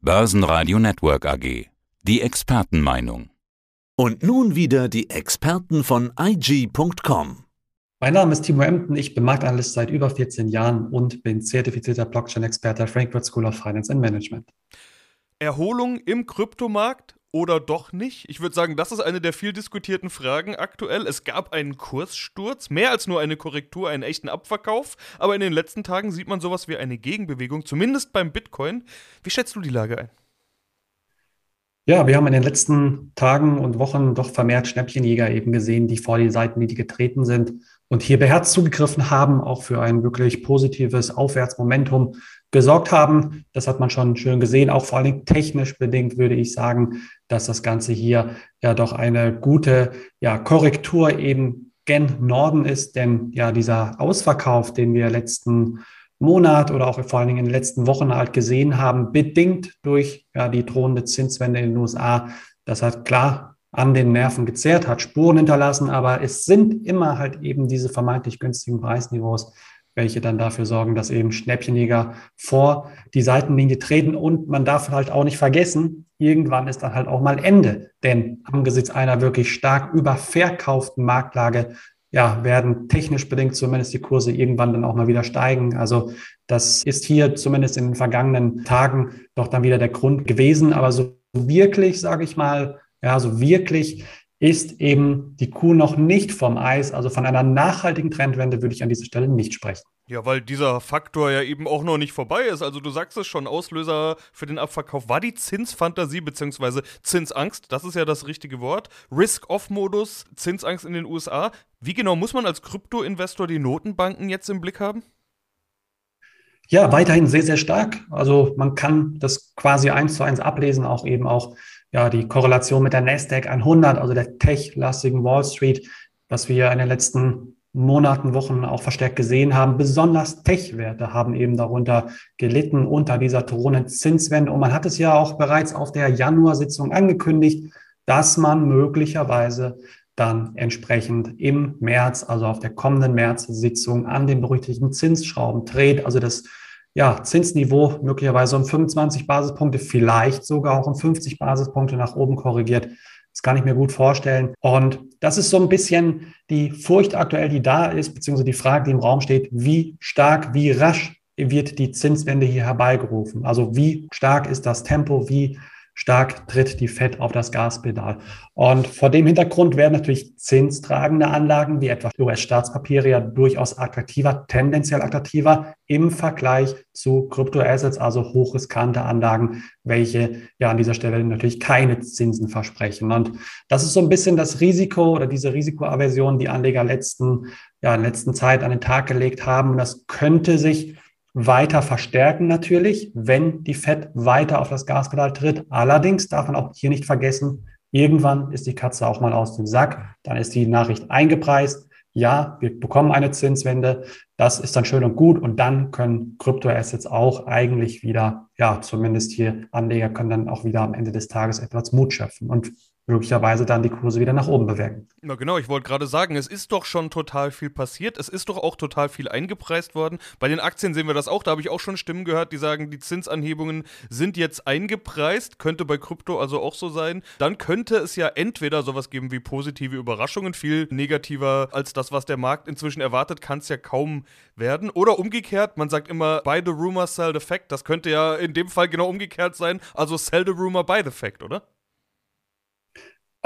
Börsenradio Network AG. Die Expertenmeinung. Und nun wieder die Experten von IG.com. Mein Name ist Timo Emden, ich bin Marktanalyst seit über 14 Jahren und bin zertifizierter Blockchain-Experte der Frankfurt School of Finance and Management. Erholung im Kryptomarkt oder doch nicht? Ich würde sagen, das ist eine der viel diskutierten Fragen aktuell. Es gab einen Kurssturz, mehr als nur eine Korrektur, einen echten Abverkauf, aber in den letzten Tagen sieht man sowas wie eine Gegenbewegung, zumindest beim Bitcoin. Wie schätzt du die Lage ein? Ja, wir haben in den letzten Tagen und Wochen doch vermehrt Schnäppchenjäger eben gesehen, die vor die Seitenlinie getreten sind und hier beherzt zugegriffen haben, auch für ein wirklich positives Aufwärtsmomentum gesorgt haben. Das hat man schon schön gesehen, auch vor allen Dingen technisch bedingt würde ich sagen, dass das Ganze hier ja doch eine gute ja, Korrektur eben gen Norden ist, denn ja dieser Ausverkauf, den wir letzten Monat oder auch vor allen Dingen in den letzten Wochen halt gesehen haben, bedingt durch ja, die drohende Zinswende in den USA, das hat klar an den Nerven gezerrt, hat Spuren hinterlassen, aber es sind immer halt eben diese vermeintlich günstigen Preisniveaus, welche dann dafür sorgen, dass eben Schnäppchenjäger vor die Seitenlinie treten. Und man darf halt auch nicht vergessen, irgendwann ist dann halt auch mal Ende. Denn angesichts einer wirklich stark überverkauften Marktlage ja, werden technisch bedingt zumindest die Kurse irgendwann dann auch mal wieder steigen. Also das ist hier zumindest in den vergangenen Tagen doch dann wieder der Grund gewesen. Aber so wirklich, sage ich mal, ja, so wirklich ist eben die Kuh noch nicht vom Eis. Also von einer nachhaltigen Trendwende würde ich an dieser Stelle nicht sprechen. Ja, weil dieser Faktor ja eben auch noch nicht vorbei ist. Also du sagst es schon, Auslöser für den Abverkauf war die Zinsfantasie bzw. Zinsangst. Das ist ja das richtige Wort. Risk-Off-Modus, Zinsangst in den USA. Wie genau muss man als Krypto-Investor die Notenbanken jetzt im Blick haben? Ja, weiterhin sehr, sehr stark. Also man kann das quasi eins zu eins ablesen, auch eben auch ja, die Korrelation mit der Nasdaq 100, also der tech-lastigen Wall Street, was wir in den letzten Monaten, Wochen auch verstärkt gesehen haben. Besonders Tech-Werte haben eben darunter gelitten unter dieser drohenden Zinswende. Und man hat es ja auch bereits auf der Januarsitzung angekündigt, dass man möglicherweise dann entsprechend im März, also auf der kommenden März-Sitzung an den berüchtigten Zinsschrauben dreht. Also das ja, Zinsniveau möglicherweise um 25 Basispunkte, vielleicht sogar auch um 50 Basispunkte nach oben korrigiert. Das kann ich mir gut vorstellen. Und das ist so ein bisschen die Furcht aktuell, die da ist, beziehungsweise die Frage, die im Raum steht, wie stark, wie rasch wird die Zinswende hier herbeigerufen? Also wie stark ist das Tempo, wie stark tritt die FED auf das Gaspedal. Und vor dem Hintergrund werden natürlich zinstragende Anlagen wie etwa US-Staatspapiere ja durchaus attraktiver, tendenziell attraktiver im Vergleich zu Kryptoassets, also hochriskante Anlagen, welche ja an dieser Stelle natürlich keine Zinsen versprechen. Und das ist so ein bisschen das Risiko oder diese Risikoaversion, die Anleger letzten, ja, in letzten Zeit an den Tag gelegt haben. Und das könnte sich weiter verstärken natürlich, wenn die FED weiter auf das Gaspedal tritt. Allerdings darf man auch hier nicht vergessen, irgendwann ist die Katze auch mal aus dem Sack. Dann ist die Nachricht eingepreist. Ja, wir bekommen eine Zinswende. Das ist dann schön und gut. Und dann können Kryptoassets auch eigentlich wieder, ja, zumindest hier Anleger können dann auch wieder am Ende des Tages etwas Mut schöpfen. Und möglicherweise dann die Kurse wieder nach oben bewegen. Na genau, ich wollte gerade sagen, es ist doch schon total viel passiert. Es ist doch auch total viel eingepreist worden. Bei den Aktien sehen wir das auch. Da habe ich auch schon Stimmen gehört, die sagen, die Zinsanhebungen sind jetzt eingepreist. Könnte bei Krypto also auch so sein. Dann könnte es ja entweder sowas geben wie positive Überraschungen. Viel negativer als das, was der Markt inzwischen erwartet, kann es ja kaum werden. Oder umgekehrt, man sagt immer, buy the rumor, sell the fact. Das könnte ja in dem Fall genau umgekehrt sein. Also sell the rumor, buy the fact, oder?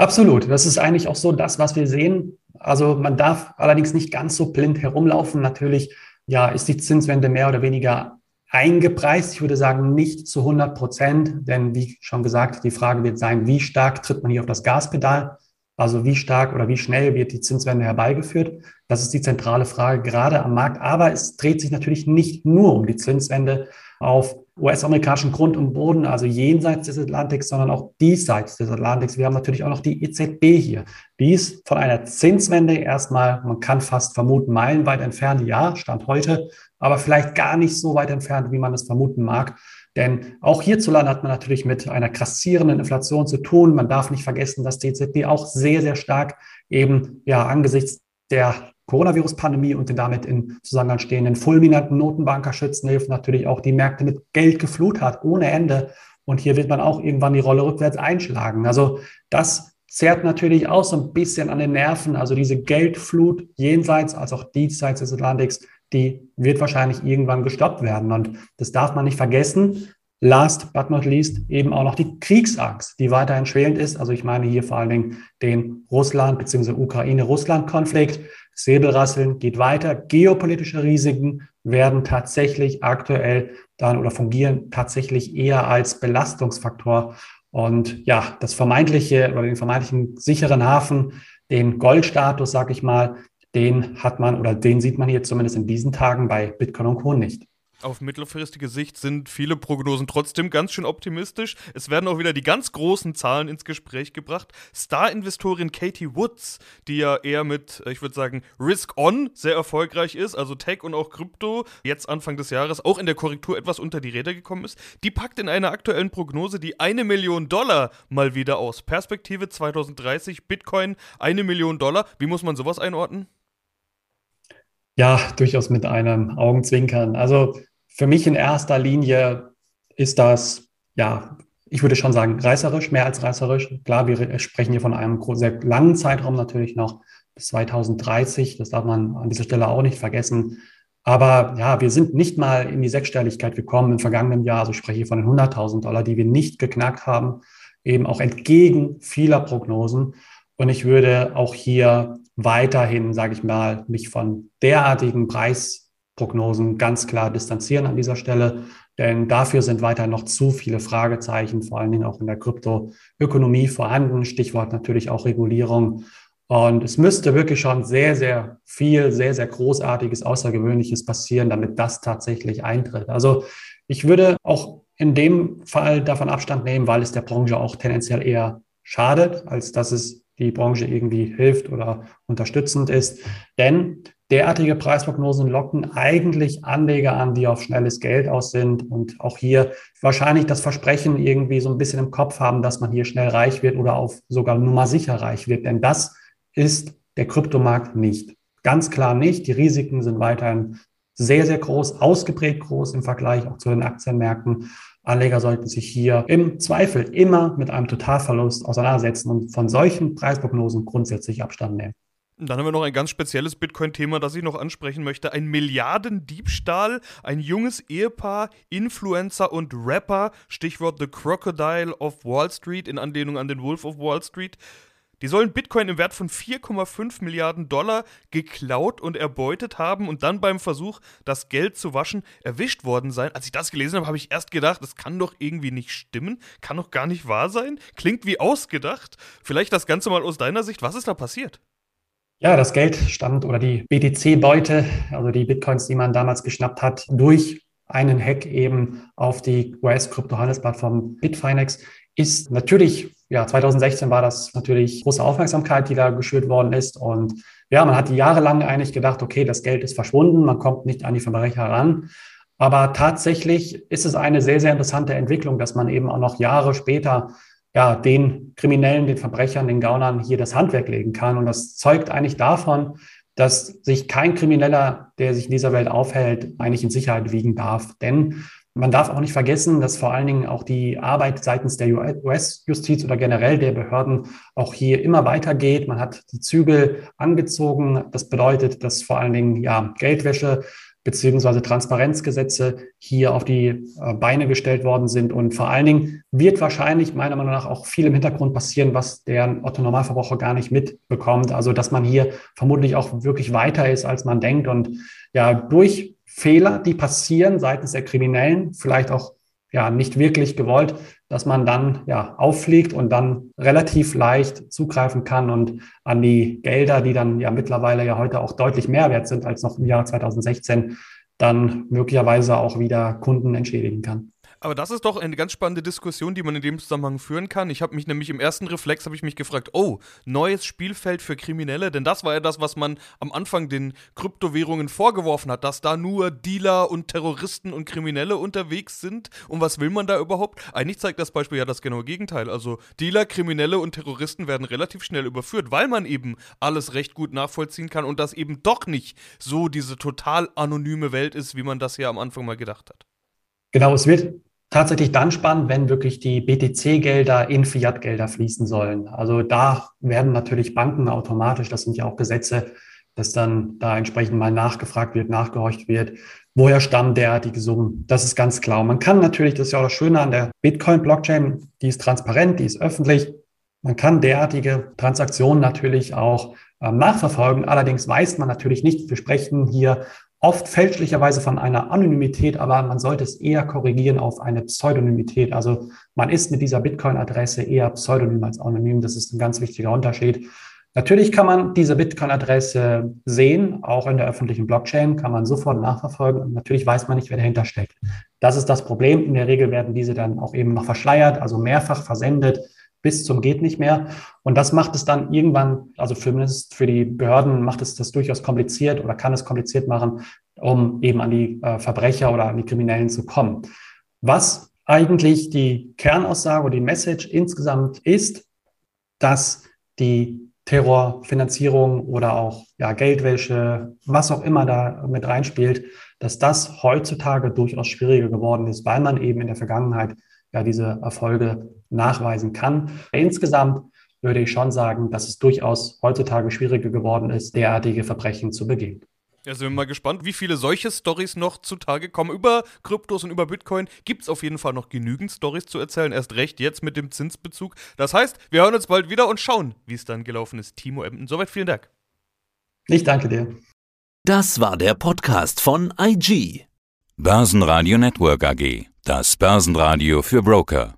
Absolut. Das ist eigentlich auch so das, was wir sehen. Also man darf allerdings nicht ganz so blind herumlaufen. Natürlich, ja, ist die Zinswende mehr oder weniger eingepreist. Ich würde sagen, nicht zu 100 Prozent, denn wie schon gesagt, die Frage wird sein, wie stark tritt man hier auf das Gaspedal? Also wie stark oder wie schnell wird die Zinswende herbeigeführt? Das ist die zentrale Frage gerade am Markt. Aber es dreht sich natürlich nicht nur um die Zinswende auf US-amerikanischen Grund und Boden, also jenseits des Atlantiks, sondern auch diesseits des Atlantiks. Wir haben natürlich auch noch die EZB hier. Die ist von einer Zinswende erstmal, man kann fast vermuten, meilenweit entfernt. Ja, Stand heute, aber vielleicht gar nicht so weit entfernt, wie man es vermuten mag. Denn auch hierzulande hat man natürlich mit einer krassierenden Inflation zu tun. Man darf nicht vergessen, dass die EZB auch sehr, sehr stark eben ja angesichts der Coronavirus-Pandemie und den damit in Zusammenhang stehenden fulminanten Notenbankerschützen hilft natürlich auch die Märkte mit Geld geflut hat, ohne Ende. Und hier wird man auch irgendwann die Rolle rückwärts einschlagen. Also das zerrt natürlich auch so ein bisschen an den Nerven. Also diese Geldflut jenseits als auch diesseits des Atlantiks, die wird wahrscheinlich irgendwann gestoppt werden. Und das darf man nicht vergessen. Last but not least eben auch noch die Kriegsangst, die weiterhin schwelend ist. Also ich meine hier vor allen Dingen den Russland- bzw. Ukraine-Russland-Konflikt. Säbelrasseln geht weiter. Geopolitische Risiken werden tatsächlich aktuell dann oder fungieren tatsächlich eher als Belastungsfaktor. Und ja, das vermeintliche oder den vermeintlichen sicheren Hafen, den Goldstatus, sag ich mal, den hat man oder den sieht man hier zumindest in diesen Tagen bei Bitcoin und Co. nicht. Auf mittelfristige Sicht sind viele Prognosen trotzdem ganz schön optimistisch. Es werden auch wieder die ganz großen Zahlen ins Gespräch gebracht. Star-Investorin Katie Woods, die ja eher mit, ich würde sagen, Risk-On sehr erfolgreich ist, also Tech und auch Krypto, jetzt Anfang des Jahres auch in der Korrektur etwas unter die Räder gekommen ist, die packt in einer aktuellen Prognose die eine Million Dollar mal wieder aus. Perspektive 2030, Bitcoin eine Million Dollar. Wie muss man sowas einordnen? Ja, durchaus mit einem Augenzwinkern. Also für mich in erster Linie ist das, ja, ich würde schon sagen, reißerisch, mehr als reißerisch. Klar, wir sprechen hier von einem sehr langen Zeitraum natürlich noch bis 2030. Das darf man an dieser Stelle auch nicht vergessen. Aber ja, wir sind nicht mal in die Sechsstelligkeit gekommen im vergangenen Jahr. Also ich spreche hier von den 100.000 Dollar, die wir nicht geknackt haben, eben auch entgegen vieler Prognosen. Und ich würde auch hier weiterhin, sage ich mal, mich von derartigen Preis Prognosen ganz klar distanzieren an dieser Stelle, denn dafür sind weiter noch zu viele Fragezeichen, vor allen Dingen auch in der Kryptoökonomie vorhanden. Stichwort natürlich auch Regulierung. Und es müsste wirklich schon sehr, sehr viel, sehr, sehr Großartiges, Außergewöhnliches passieren, damit das tatsächlich eintritt. Also ich würde auch in dem Fall davon Abstand nehmen, weil es der Branche auch tendenziell eher schadet, als dass es die Branche irgendwie hilft oder unterstützend ist. Denn derartige Preisprognosen locken eigentlich Anleger an, die auf schnelles Geld aus sind und auch hier wahrscheinlich das Versprechen irgendwie so ein bisschen im Kopf haben, dass man hier schnell reich wird oder auf sogar nummer sicher reich wird. Denn das ist der Kryptomarkt nicht. Ganz klar nicht. Die Risiken sind weiterhin sehr, sehr groß, ausgeprägt groß im Vergleich auch zu den Aktienmärkten. Anleger sollten sich hier im Zweifel immer mit einem Totalverlust auseinandersetzen und von solchen Preisprognosen grundsätzlich Abstand nehmen. Dann haben wir noch ein ganz spezielles Bitcoin-Thema, das ich noch ansprechen möchte. Ein Milliardendiebstahl, ein junges Ehepaar, Influencer und Rapper, Stichwort The Crocodile of Wall Street in Anlehnung an den Wolf of Wall Street. Die sollen Bitcoin im Wert von 4,5 Milliarden Dollar geklaut und erbeutet haben und dann beim Versuch, das Geld zu waschen, erwischt worden sein. Als ich das gelesen habe, habe ich erst gedacht, das kann doch irgendwie nicht stimmen, kann doch gar nicht wahr sein, klingt wie ausgedacht. Vielleicht das Ganze mal aus deiner Sicht, was ist da passiert? Ja, das Geld stand oder die BTC-Beute, also die Bitcoins, die man damals geschnappt hat, durch einen Hack eben auf die US-Kryptohandelsplattform Bitfinex, ist natürlich, ja, 2016 war das natürlich große Aufmerksamkeit, die da geschürt worden ist. Und ja, man hat jahrelang eigentlich gedacht, okay, das Geld ist verschwunden, man kommt nicht an die Verbrecher ran. Aber tatsächlich ist es eine sehr, sehr interessante Entwicklung, dass man eben auch noch Jahre später ja, den Kriminellen, den Verbrechern, den Gaunern hier das Handwerk legen kann. Und das zeugt eigentlich davon, dass sich kein Krimineller, der sich in dieser Welt aufhält, eigentlich in Sicherheit wiegen darf. Denn man darf auch nicht vergessen, dass vor allen Dingen auch die Arbeit seitens der US-Justiz oder generell der Behörden auch hier immer weitergeht. Man hat die Zügel angezogen. Das bedeutet, dass vor allen Dingen ja Geldwäsche beziehungsweise Transparenzgesetze hier auf die äh, Beine gestellt worden sind. Und vor allen Dingen wird wahrscheinlich meiner Meinung nach auch viel im Hintergrund passieren, was der Otto-Normalverbraucher gar nicht mitbekommt. Also dass man hier vermutlich auch wirklich weiter ist, als man denkt. Und ja, durch Fehler, die passieren seitens der Kriminellen, vielleicht auch ja nicht wirklich gewollt, dass man dann ja auffliegt und dann relativ leicht zugreifen kann und an die Gelder, die dann ja mittlerweile ja heute auch deutlich mehr wert sind als noch im Jahr 2016, dann möglicherweise auch wieder Kunden entschädigen kann. Aber das ist doch eine ganz spannende Diskussion, die man in dem Zusammenhang führen kann. Ich habe mich nämlich im ersten Reflex habe ich mich gefragt, oh, neues Spielfeld für Kriminelle, denn das war ja das, was man am Anfang den Kryptowährungen vorgeworfen hat, dass da nur Dealer und Terroristen und Kriminelle unterwegs sind. Und was will man da überhaupt? Eigentlich zeigt das Beispiel ja das genaue Gegenteil. Also Dealer, Kriminelle und Terroristen werden relativ schnell überführt, weil man eben alles recht gut nachvollziehen kann und das eben doch nicht so diese total anonyme Welt ist, wie man das ja am Anfang mal gedacht hat. Genau, es wird tatsächlich dann spannend, wenn wirklich die BTC-Gelder in Fiat-Gelder fließen sollen. Also da werden natürlich Banken automatisch, das sind ja auch Gesetze, dass dann da entsprechend mal nachgefragt wird, nachgehorcht wird, woher stammen derartige Summen. Das ist ganz klar. Man kann natürlich, das ist ja auch das Schöne an der Bitcoin-Blockchain, die ist transparent, die ist öffentlich. Man kann derartige Transaktionen natürlich auch äh, nachverfolgen. Allerdings weiß man natürlich nicht, wir sprechen hier oft fälschlicherweise von einer Anonymität, aber man sollte es eher korrigieren auf eine Pseudonymität. Also man ist mit dieser Bitcoin-Adresse eher pseudonym als anonym. Das ist ein ganz wichtiger Unterschied. Natürlich kann man diese Bitcoin-Adresse sehen, auch in der öffentlichen Blockchain kann man sofort nachverfolgen. Und natürlich weiß man nicht, wer dahinter steckt. Das ist das Problem. In der Regel werden diese dann auch eben noch verschleiert, also mehrfach versendet bis zum geht nicht mehr. Und das macht es dann irgendwann, also für, für die Behörden macht es das durchaus kompliziert oder kann es kompliziert machen, um eben an die äh, Verbrecher oder an die Kriminellen zu kommen. Was eigentlich die Kernaussage oder die Message insgesamt ist, dass die Terrorfinanzierung oder auch ja, Geldwäsche, was auch immer da mit reinspielt, dass das heutzutage durchaus schwieriger geworden ist, weil man eben in der Vergangenheit ja diese Erfolge nachweisen kann. Insgesamt würde ich schon sagen, dass es durchaus heutzutage schwieriger geworden ist, derartige Verbrechen zu begehen. Ja, sind wir mal gespannt, wie viele solche Stories noch zutage kommen. Über Kryptos und über Bitcoin gibt es auf jeden Fall noch genügend Stories zu erzählen. Erst recht jetzt mit dem Zinsbezug. Das heißt, wir hören uns bald wieder und schauen, wie es dann gelaufen ist. Timo Emden, soweit vielen Dank. Ich danke dir. Das war der Podcast von IG. Börsenradio Network AG. Das Börsenradio für Broker.